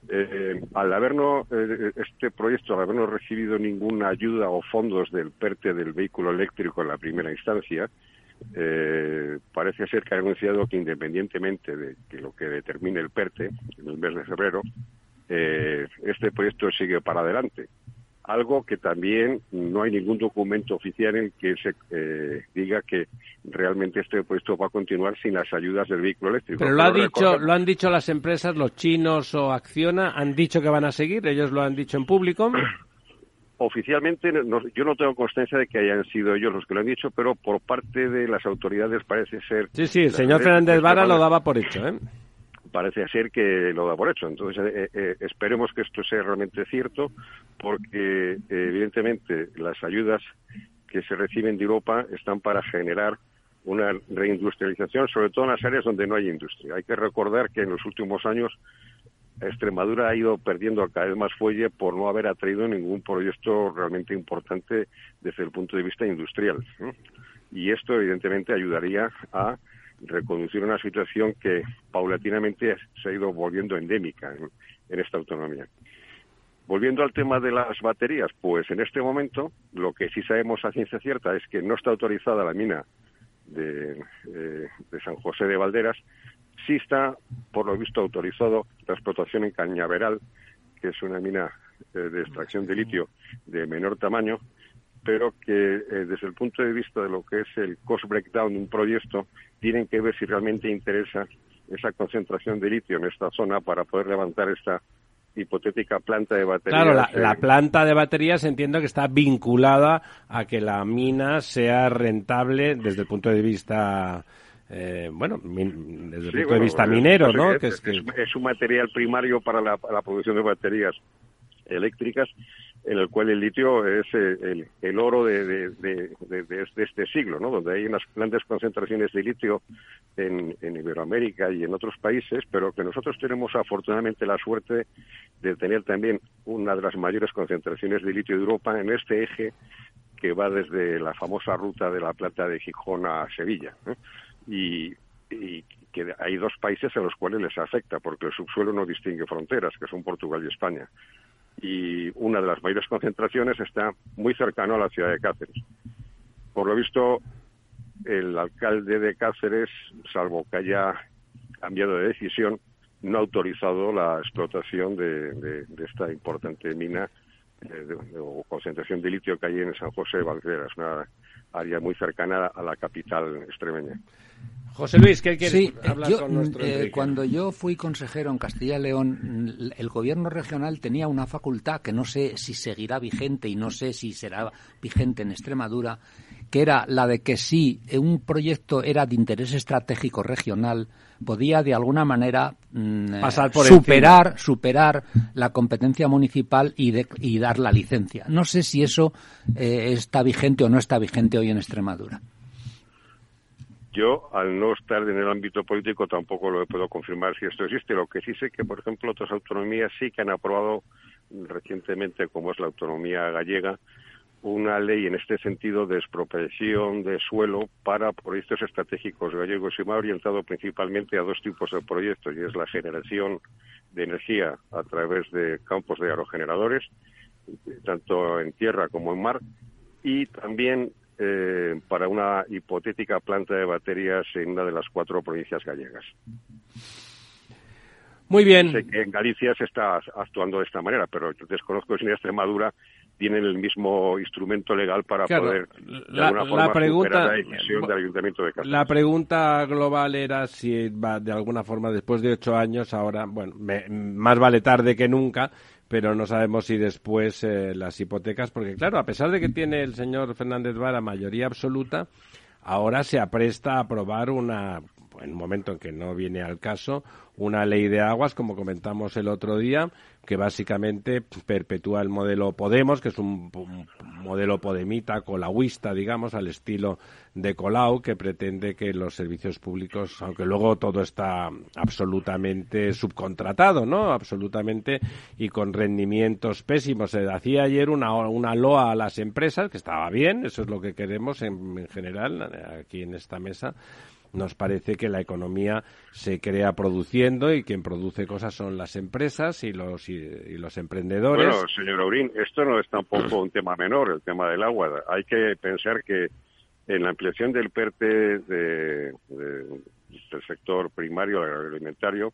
Eh, al habernos, este proyecto, al habernos recibido ninguna ayuda o fondos del PERTE del vehículo eléctrico en la primera instancia, parece ser que ha anunciado que independientemente de que lo que determine el PERTE en el mes de febrero, este proyecto sigue para adelante algo que también no hay ningún documento oficial en que se eh, diga que realmente este puesto va a continuar sin las ayudas del vehículo eléctrico. Pero lo, ha dicho, lo han dicho las empresas, los chinos o Acciona, han dicho que van a seguir, ellos lo han dicho en público. Oficialmente yo no tengo constancia de que hayan sido ellos los que lo han dicho, pero por parte de las autoridades parece ser... Sí, sí, el señor Fernández Vara lo daba por hecho, ¿eh? Parece ser que lo da por hecho. Entonces, eh, eh, esperemos que esto sea realmente cierto, porque evidentemente las ayudas que se reciben de Europa están para generar una reindustrialización, sobre todo en las áreas donde no hay industria. Hay que recordar que en los últimos años Extremadura ha ido perdiendo cada vez más fuelle por no haber atraído ningún proyecto realmente importante desde el punto de vista industrial. Y esto, evidentemente, ayudaría a reconducir una situación que paulatinamente se ha ido volviendo endémica en, esta autonomía. Volviendo al tema de las baterías, pues en este momento lo que sí sabemos a ciencia cierta es que no está autorizada la mina de, eh, San José de Valderas, sí está, por lo visto, autorizado la explotación en Cañaveral, que es una mina eh, de extracción de litio de menor tamaño, pero que eh, desde el punto de vista de lo que es el cost breakdown de un proyecto, tienen que ver si realmente interesa esa concentración de litio en esta zona para poder levantar esta hipotética planta de baterías. Claro, la, planta de baterías entiendo que está vinculada a que la mina sea rentable desde el punto de vista eh, bueno, desde el punto de vista minero, ¿no? que es, es, un material primario para la, producción de baterías eléctricas en el cual el litio es eh, el, oro de, este siglo, ¿no? donde hay unas grandes concentraciones de litio en, Iberoamérica y en otros países, pero que nosotros tenemos afortunadamente la suerte de tener también una de las mayores concentraciones de litio de Europa en este eje que va desde la famosa ruta de la Plata de Gijón a Sevilla. Y, y que hay dos países a los cuales les afecta, porque el subsuelo no distingue fronteras, que son Portugal y España y una de las mayores concentraciones está muy cercano a la ciudad de Cáceres. Por lo visto, el alcalde de Cáceres, salvo que haya cambiado de decisión, no ha autorizado la explotación de, esta importante mina o concentración de litio que hay en San José de Valguera. Es una área muy cercana a la capital extremeña. José Luis, ¿qué quieres hablar con nuestro eh, Cuando yo fui consejero en Castilla y León, el gobierno regional tenía una facultad que no sé si seguirá vigente y no sé si será vigente en Extremadura, que era la de que si un proyecto era de interés estratégico regional, podía de alguna manera mm, superar, superar la competencia municipal y, y, dar la licencia. No sé si eso eh, está vigente o no está vigente hoy en Extremadura. Yo, al no estar en el ámbito político, tampoco lo puedo confirmar si esto existe. Lo que sí sé que, por ejemplo, otras autonomías sí que han aprobado recientemente, como es la autonomía gallega, una ley en este sentido de expropiación de suelo para proyectos estratégicos gallegos y me ha orientado principalmente a dos tipos de proyectos, y es la generación de energía a través de campos de aerogeneradores, tanto en tierra como en mar, y también eh, para una hipotética planta de baterías en una de las cuatro provincias gallegas. Muy bien. Sé que en Galicia se está actuando de esta manera, pero desconozco si en Extremadura tienen el mismo instrumento legal para poder de alguna forma pregunta, la decisión del Ayuntamiento de Cáceres. La pregunta global era si va de alguna forma después de ocho años ahora, bueno, más vale tarde que nunca, pero no sabemos si después eh, las hipotecas, porque claro, a pesar de que tiene el señor Fernández Vara mayoría absoluta, ahora se apresta a aprobar una, en un momento en que no viene al caso, una ley de aguas, como comentamos el otro día, que básicamente perpetúa el modelo Podemos, que es un, modelo podemita, colauista, digamos, al estilo de Colau, que pretende que los servicios públicos, aunque luego todo está absolutamente subcontratado, ¿no? Absolutamente, y con rendimientos pésimos. Se hacía ayer una, una loa a las empresas, que estaba bien, eso es lo que queremos en general aquí en esta mesa, nos parece que la economía se crea produciendo y quien produce cosas son las empresas y los, y, los emprendedores. Bueno, señor Aurín, esto no es tampoco un tema menor, el tema del agua. Hay que pensar que en la ampliación del PERTE de, del sector primario agroalimentario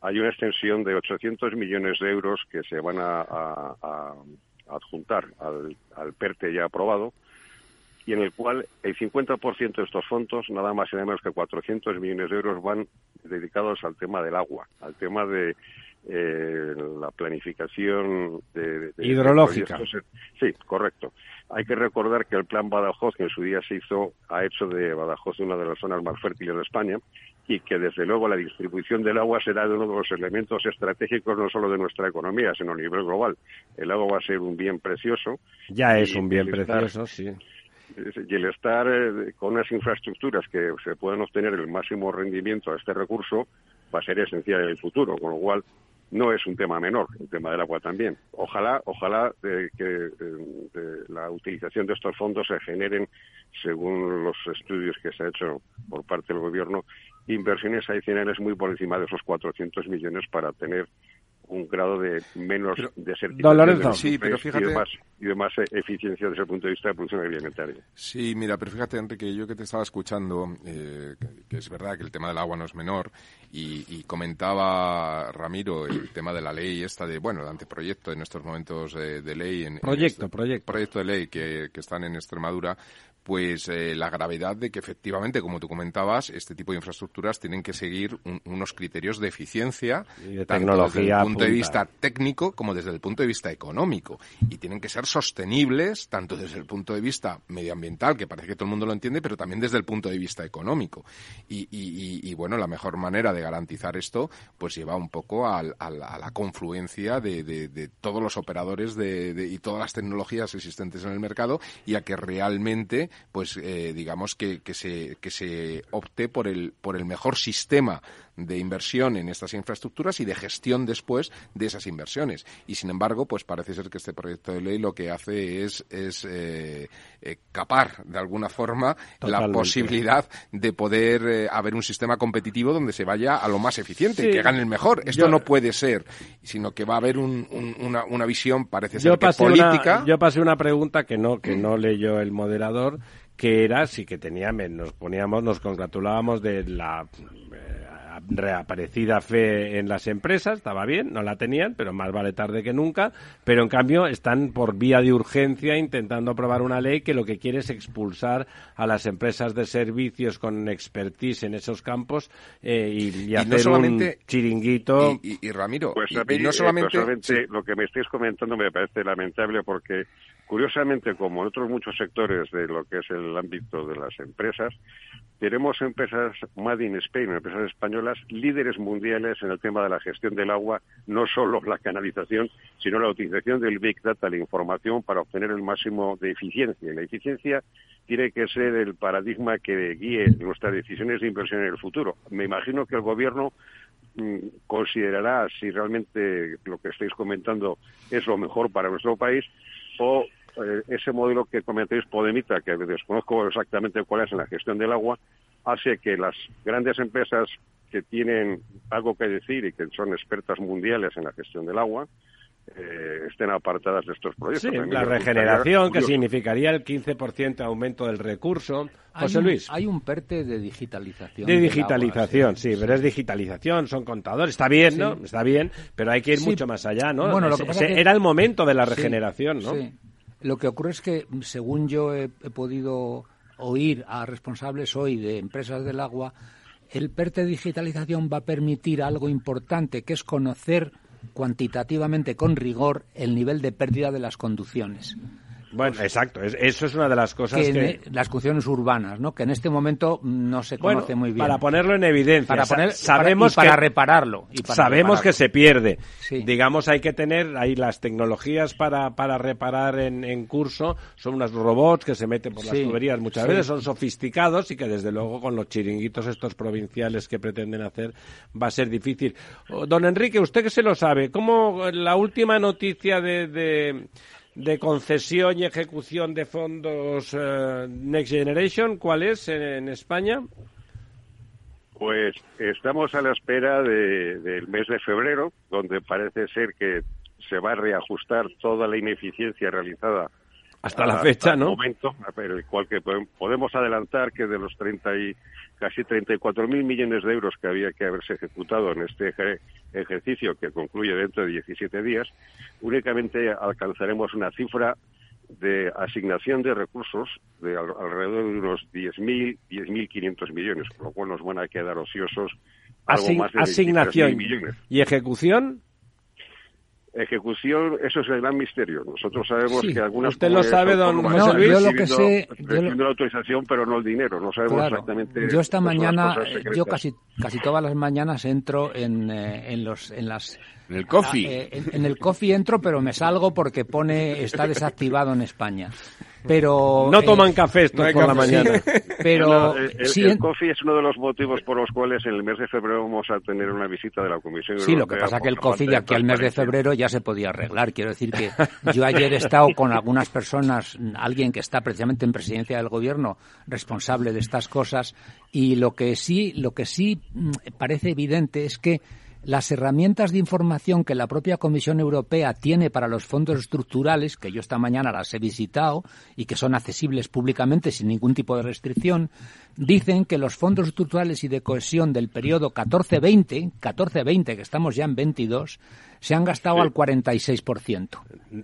hay una extensión de 800 millones de euros que se van a, adjuntar al, al PERTE ya aprobado y en el cual el 50% de estos fondos, nada más y nada menos que 400 millones de euros, van dedicados al tema del agua, al tema de eh, la planificación de, hidrológica. sí, correcto. Hay que recordar que el plan Badajoz, que en su día se hizo, ha hecho de Badajoz una de las zonas más fértiles de España y que desde luego la distribución del agua será uno de los elementos estratégicos no solo de nuestra economía, sino a nivel global. El agua va a ser un bien precioso. Ya es un bien precioso, sí y el estar eh, con unas infraestructuras que se puedan obtener el máximo rendimiento a este recurso va a ser esencial en el futuro, con lo cual no es un tema menor, el tema del agua también. Ojalá, ojalá que la utilización de estos fondos se generen, según los estudios que se ha hecho por parte del gobierno, inversiones adicionales muy por encima de esos 400 millones para tener un grado de menos de sí, pero fíjate, y, de más, eficiencia desde el punto de vista de producción alimentaria. Sí, mira, pero fíjate, Enrique, yo que te estaba escuchando, eh, que, es verdad que el tema del agua no es menor, y, comentaba Ramiro el tema de la ley esta de, bueno, el anteproyecto en estos momentos de, ley. En, proyecto, este proyecto. Proyecto de ley que, que están en Extremadura, pues eh, la gravedad de que efectivamente, como tú comentabas, este tipo de infraestructuras tienen que seguir unos criterios de eficiencia, tanto desde el punto de vista técnico como desde el punto de vista económico. Y tienen que ser sostenibles, tanto desde el punto de vista medioambiental, que parece que todo el mundo lo entiende, pero también desde el punto de vista económico. Y, bueno, la mejor manera de garantizar esto, pues lleva un poco a, la, confluencia de, todos los operadores y todas las tecnologías existentes en el mercado y a que realmente pues eh, digamos que, que, se, que se opte por el, por el mejor sistema de inversión en estas infraestructuras y de gestión después de esas inversiones. Y sin embargo, pues parece ser que este proyecto de ley lo que hace es, es eh, eh capar de alguna forma la posibilidad de poder eh, haber un sistema competitivo donde se vaya a lo más eficiente, que gane el mejor. Esto no puede ser, sino que va a haber un, una, una, visión, parece ser que política. yo pasé una pregunta que no, que no leyó el moderador que era sí que teníamos, nos poníamos, nos congratulábamos de la reaparecida fe en las empresas, estaba bien, no la tenían, pero más vale tarde que nunca, pero en cambio están por vía de urgencia intentando aprobar una ley que lo que quiere es expulsar a las empresas de servicios con expertise en esos campos eh, y, hacer un chiringuito. Y, Ramiro, pues no solamente... lo que me estáis comentando me parece lamentable porque curiosamente, como en otros muchos sectores de lo que es el ámbito de las empresas, tenemos empresas Made in Spain, empresas españolas, líderes mundiales en el tema de la gestión del agua, no solo la canalización, sino la utilización del Big Data, la información, para obtener el máximo de eficiencia. Y la eficiencia tiene que ser el paradigma que guíe nuestras decisiones de inversión en el futuro. Me imagino que el Gobierno mm, considerará si realmente lo que estáis comentando es lo mejor para nuestro país o eh, ese modelo que comentáis Podemita, que desconozco exactamente cuál es en la gestión del agua, hace que las grandes empresas que tienen algo que decir y que son expertas mundiales en la gestión del agua, eh, estén apartadas de estos proyectos. Sí, la regeneración, que significaría el 15% de aumento del recurso. José Luis. Hay un PERTE de digitalización. De digitalización, sí, pero es digitalización, son contadores. Está bien, ¿no? Está bien, pero hay que ir mucho más allá, ¿no? Bueno, lo que pasa Era el momento de la regeneración, ¿no? Sí. Lo que ocurre es que, según yo he, podido oír a responsables hoy de empresas del agua, el PERTE de digitalización va a permitir algo importante, que es conocer cuantitativamente con rigor el nivel de pérdida de las conducciones. Bueno, exacto. eso es una de las cosas que... Las cuestiones urbanas, ¿no? Que en este momento no se conoce muy bien. Para ponerlo en evidencia. Para poner, sabemos para, repararlo. Y sabemos que se pierde. Digamos, hay que tener ahí las tecnologías para, para reparar en, en curso. Son unos robots que se meten por las tuberías muchas veces. Son sofisticados y que desde luego con los chiringuitos estos provinciales que pretenden hacer va a ser difícil. Don Enrique, usted que se lo sabe, ¿cómo la última noticia de de concesión y ejecución de fondos eh, Next Generation, ¿cuál es en, España? Pues estamos a la espera del mes de febrero, donde parece ser que se va a reajustar toda la ineficiencia realizada hasta la fecha, ¿no? momento, el cual que podemos adelantar que de los 30 y casi 34.000 millones de euros que había que haberse ejecutado en este ejercicio que concluye dentro de 17 días, únicamente alcanzaremos una cifra de asignación de recursos de alrededor de unos 10.000, 10.500 millones, con lo cual nos van a quedar ociosos algo más de asignación millones. y ejecución Ejecución, eso es el gran misterio. Nosotros sabemos que algunas... ¿Usted lo sabe, don José Luis? Yo lo que sé... la autorización, pero no el dinero. No sabemos exactamente... Yo esta mañana, yo casi, casi todas las mañanas entro en, eh, en, los, en las... En el coffee. Ah, eh, en, el coffee entro, pero me salgo porque pone está desactivado en España pero no toman eh, café esto por la mañana. pero el, el, coffee es uno de los motivos por los cuales en el mes de febrero vamos a tener una visita de la Comisión Europea. Sí, lo que pasa es que el coffee de aquí al mes de febrero ya se podía arreglar. Quiero decir que yo ayer he estado con algunas personas, alguien que está precisamente en presidencia del gobierno responsable de estas cosas y lo que sí, lo que sí mm, parece evidente es que las herramientas de información que la propia Comisión Europea tiene para los fondos estructurales, que yo esta mañana las he visitado y que son accesibles públicamente sin ningún tipo de restricción, dicen que los fondos estructurales y de cohesión del periodo 14-20, 14-20, que estamos ya en 22, se han gastado al 46%.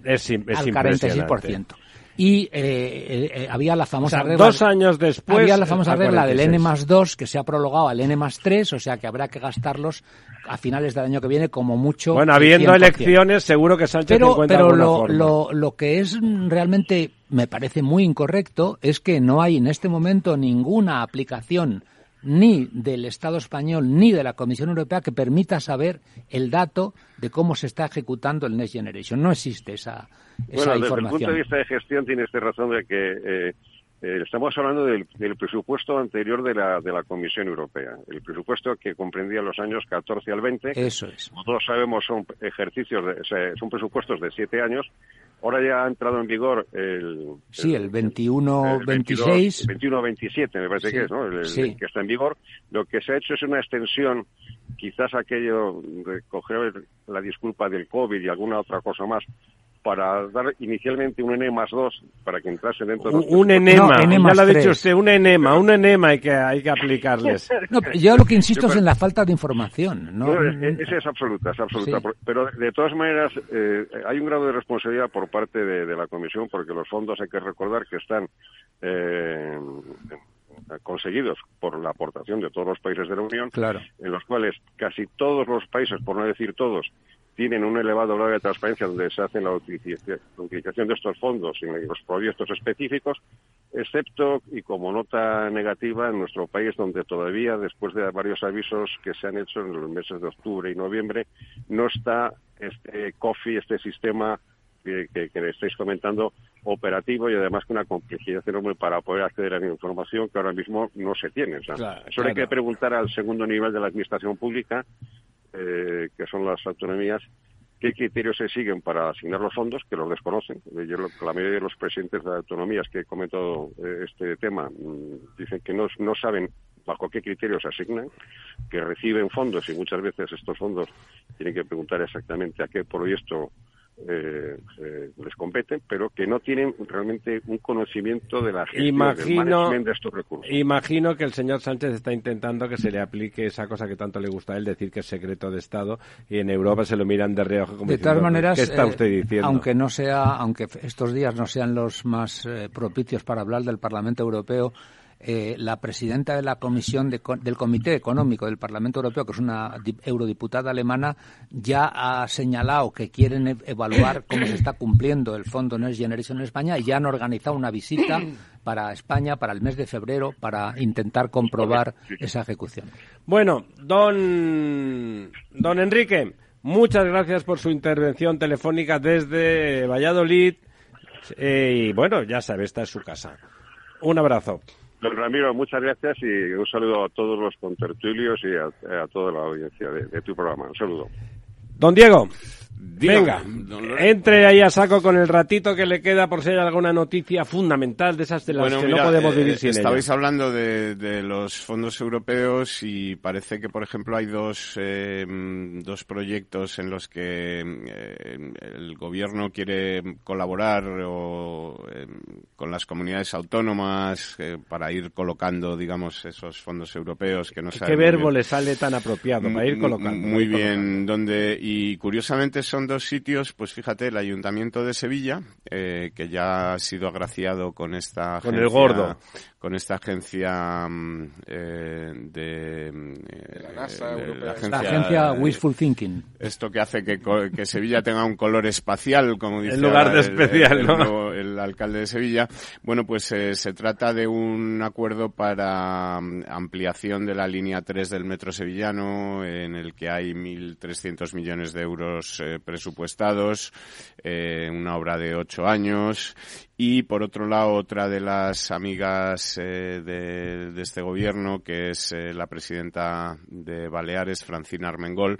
Es, es al 46% y eh, eh, eh, había la famosa regla. Dos años después. Había la famosa regla del N más 2 que se ha prolongado al N más 3, o sea que habrá que gastarlos a finales del año que viene como mucho. Bueno, habiendo elecciones, seguro que Sánchez pero, encuentra Pero lo, lo, lo que es realmente me parece muy incorrecto es que no hay en este momento ninguna aplicación ni del Estado español ni de la Comisión Europea que permita saber el dato de cómo se está ejecutando el Next Generation. No existe esa, esa bueno, información. Desde el punto de vista de gestión tiene usted razón de que eh, eh, estamos hablando del, presupuesto anterior de la, de la Comisión Europea, el presupuesto que comprendía los años 14 al 20. Eso es. Como todos sabemos, son ejercicios, son presupuestos de siete años Ahora ya ha entrado en vigor el... Sí, el 21-26. 21-27 me parece que es, ¿no? El, que está en vigor. Lo que se ha hecho es una extensión, quizás aquello de coger la disculpa del COVID y alguna otra cosa más, para dar inicialmente un N más 2 para que entrase dentro de los Un enema, ya lo ha dicho usted, un enema, un enema hay que, hay que aplicarles. no, yo lo que insisto es en la falta de información. ¿no? esa es absoluta, es absoluta. Pero de todas maneras, eh, hay un grado de responsabilidad por parte de, la Comisión porque los fondos hay que recordar que están eh, conseguidos por la aportación de todos los países de la Unión, en los cuales casi todos los países, por no decir todos, tienen un elevado grado de transparencia donde se hace la utilización de estos fondos en los proyectos específicos, excepto, y como nota negativa, en nuestro país, donde todavía, después de varios avisos que se han hecho en los meses de octubre y noviembre, no está este COFI, este sistema que, que, estáis comentando, operativo y además con una complejidad enorme para poder acceder a la información que ahora mismo no se tiene. eso hay que preguntar al segundo nivel de la administración pública eh, que son las autonomías, qué criterios se siguen para asignar los fondos, que los desconocen. la mayoría de los presidentes de autonomías que he comentado eh, este tema mm, dicen que no, no saben bajo qué criterios se asignan, que reciben fondos y muchas veces estos fondos tienen que preguntar exactamente a qué proyecto eh, eh, les competen, pero que no tienen realmente un conocimiento de la gestión imagino, de estos recursos. Imagino que el señor Sánchez está intentando que se le aplique esa cosa que tanto le gusta a él, decir que es secreto de Estado, y en Europa se lo miran de reojo como de todas maneras, ¿qué está usted eh, diciendo? Aunque no sea, aunque estos días no sean los más eh, propicios para hablar del Parlamento Europeo, eh, la presidenta de la comisión del Comité Económico del Parlamento Europeo, que es una eurodiputada alemana, ya ha señalado que quieren e-, evaluar cómo se está cumpliendo el Fondo Next Generation en España y ya han organizado una visita para España para el mes de febrero para intentar comprobar esa ejecución. Bueno, don, don Enrique, muchas gracias por su intervención telefónica desde Valladolid. Eh, y bueno, ya sabe, esta es su casa. Un abrazo. Don Ramiro, muchas gracias y un saludo a todos los contertulios y a, toda la audiencia de tu programa. Un saludo. Don Diego. Venga, entre ahí a saco con el ratito que le queda por si hay alguna noticia fundamental de esas de las que no podemos vivir eh, sin Estabais hablando de, los fondos europeos y parece que, por ejemplo, hay dos, eh, dos proyectos en los que eh, el gobierno quiere colaborar con las comunidades autónomas para ir colocando, digamos, esos fondos europeos que no ¿Qué verbo le sale tan apropiado para ir colocando? Muy bien, donde y curiosamente son dos sitios, pues fíjate, el Ayuntamiento de Sevilla, eh, que ya ha sido agraciado con esta con el gordo con esta agencia mm, eh, de, mm, la NASA la agencia, Wishful Thinking. Esto que hace que, que, Sevilla tenga un color espacial, como dice en lugar de especial, el, ¿no? el, alcalde de Sevilla. Bueno, pues eh, se trata de un acuerdo para mm, ampliación de la línea 3 del metro sevillano, en el que hay 1.300 millones de euros eh, presupuestados, una obra de ocho años y por otro lado, otra de las amigas eh, de, este gobierno, que es eh, la presidenta de Baleares, Francina Armengol,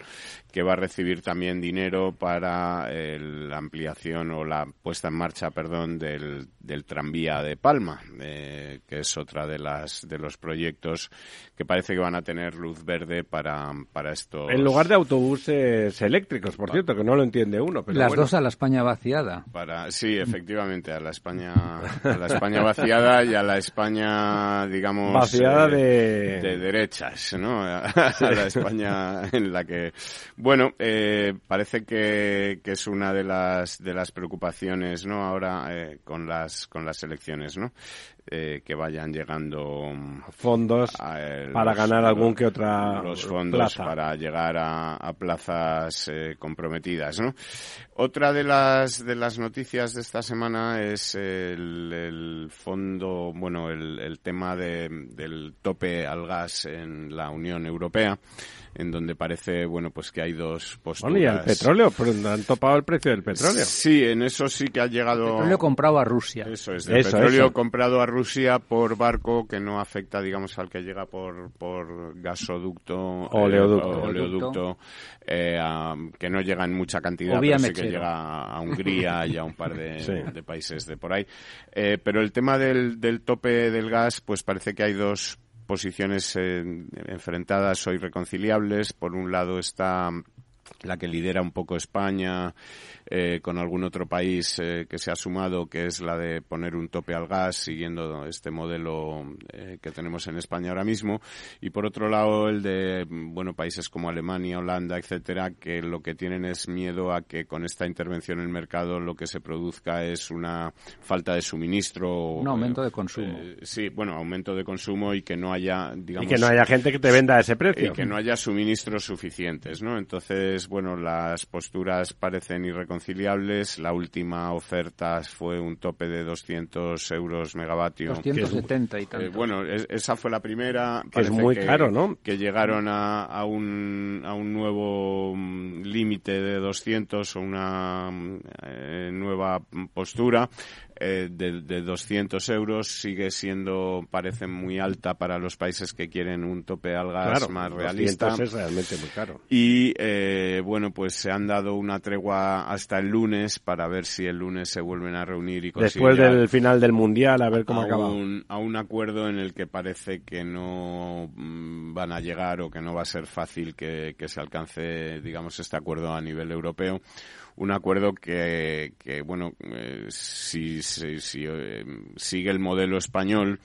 que va a recibir también dinero para eh, la ampliación o la puesta en marcha, perdón, del, del tranvía de Palma, que es otra de las de los proyectos que parece que van a tener luz verde para, para esto. En lugar de autobuses eléctricos, por cierto, que no lo entiende uno. Pero las dos a la España vaciada. Para, sí, efectivamente, a la España a la España vaciada y a la España, digamos, vaciada eh, de... derechas, ¿no? A, la España en la que, bueno, eh, parece que, que, es una de las de las preocupaciones, ¿no? Ahora eh, con las con las elecciones, ¿no? Eh, que vayan llegando fondos para ganar algún que otra los fondos para llegar a, plazas eh, comprometidas ¿no? otra de las de las noticias de esta semana es el, fondo bueno el, el tema de, del tope al gas en la Unión Europea en donde parece, bueno, pues que hay dos posturas. Bueno, y el petróleo, han topado el precio del petróleo. Sí, en eso sí que ha llegado... El petróleo comprado a Rusia. Eso es, el petróleo comprado a Rusia por barco que no afecta, digamos, al que llega por, por gasoducto, oleoducto, eh, oleoducto eh, que no llega en mucha cantidad, pero sí que llega a Hungría y a un par de, de países de por ahí. Eh, pero el tema del, del tope del gas, pues parece que hay dos posiciones enfrentadas o irreconciliables. Por un lado está la que lidera un poco España eh, con algún otro país eh, que se ha sumado, que es la de poner un tope al gas, siguiendo este modelo eh, que tenemos en España ahora mismo. Y por otro lado, el de bueno países como Alemania, Holanda, etcétera, que lo que tienen es miedo a que con esta intervención en el mercado lo que se produzca es una falta de suministro. Un aumento de consumo. sí, bueno, aumento de consumo y que no haya, digamos. Y que no haya gente que te venda a ese precio. Y que no haya suministros suficientes, ¿no? Entonces, bueno, las posturas parecen irreconciliables. La última oferta fue un tope de 200 euros megavatio. 270 y tanto. Eh, bueno, esa fue la primera. Que es muy caro, ¿no? Que llegaron a, a, un, a un nuevo mm, límite de 200 o una eh, nueva postura eh, de, de, 200 euros sigue siendo, parece muy alta para los países que quieren un tope al gas más realista. es realmente muy caro. Y eh, bueno, pues se han dado una tregua hasta el lunes para ver si el lunes se vuelven a reunir y Después del final del Mundial, a ver cómo acaba. A un acuerdo en el que parece que no mm, van a llegar o que no va a ser fácil que, que se alcance, digamos, este acuerdo a nivel europeo un acuerdo que, que bueno, eh, si, si, eh, sigue el modelo español,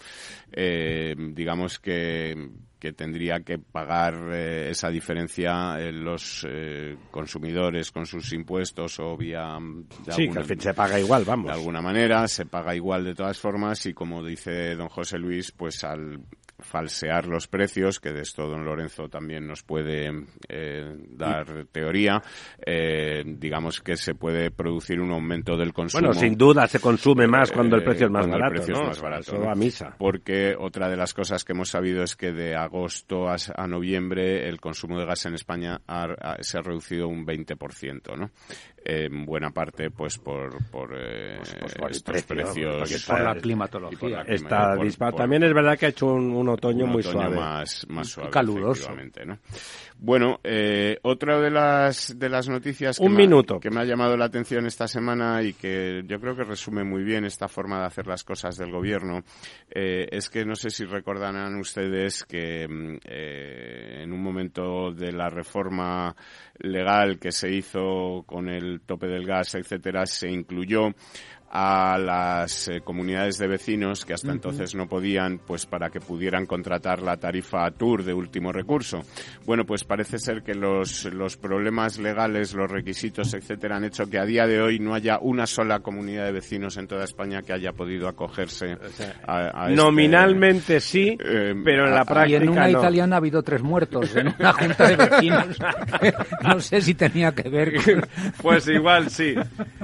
eh, digamos que, que tendría que pagar esa diferencia los consumidores con sus impuestos o vía sí que se paga igual vamos. De alguna manera se paga igual de todas formas y como dice don José Luis pues al falsear los precios, que de esto don Lorenzo también nos puede eh, dar teoría, eh, digamos que se puede producir un aumento del consumo. Bueno, sin duda se consume más cuando el eh, precio es más barato. El precio es más barato. a misa. Porque otra de las cosas que hemos sabido es que de agosto a, noviembre el consumo de gas en España se ha reducido un 20%, ¿no? En buena parte pues por, por, eh, pues, pues estos precios por la climatología está también es verdad que ha hecho un, otoño muy suave más, más suave caluroso ¿no? bueno eh, otra de las de las noticias que, un me, minuto. que me ha llamado la atención esta semana y que yo creo que resume muy bien esta forma de hacer las cosas del gobierno eh, es que no sé si recordarán ustedes que mm, eh, en un momento de la reforma legal que se hizo con el tope del gas, etcétera, se incluyó a las eh, comunidades de vecinos que hasta entonces no podían, pues para que pudieran contratar la tarifa Tour de último recurso. Bueno, pues parece ser que los, los problemas legales, los requisitos, etcétera, han hecho que a día de hoy no haya una sola comunidad de vecinos en toda España que haya podido acogerse a, este, Nominalmente sí, eh, pero en la práctica Y en una italiana ha habido tres muertos en una junta de vecinos. no sé si tenía que ver Pues igual sí.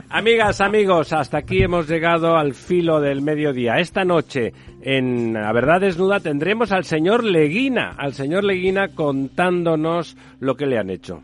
Amigas, amigos, hasta aquí hemos llegado al filo del mediodía. Esta noche, en La Verdad Desnuda, tendremos al señor Leguina, al señor Leguina contándonos lo que le han hecho.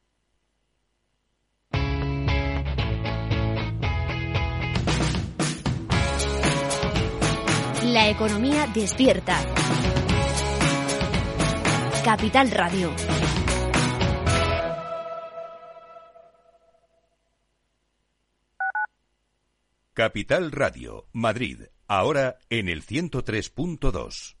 La economía despierta. Capital Radio. Capital Radio, Madrid, ahora en el 103.2.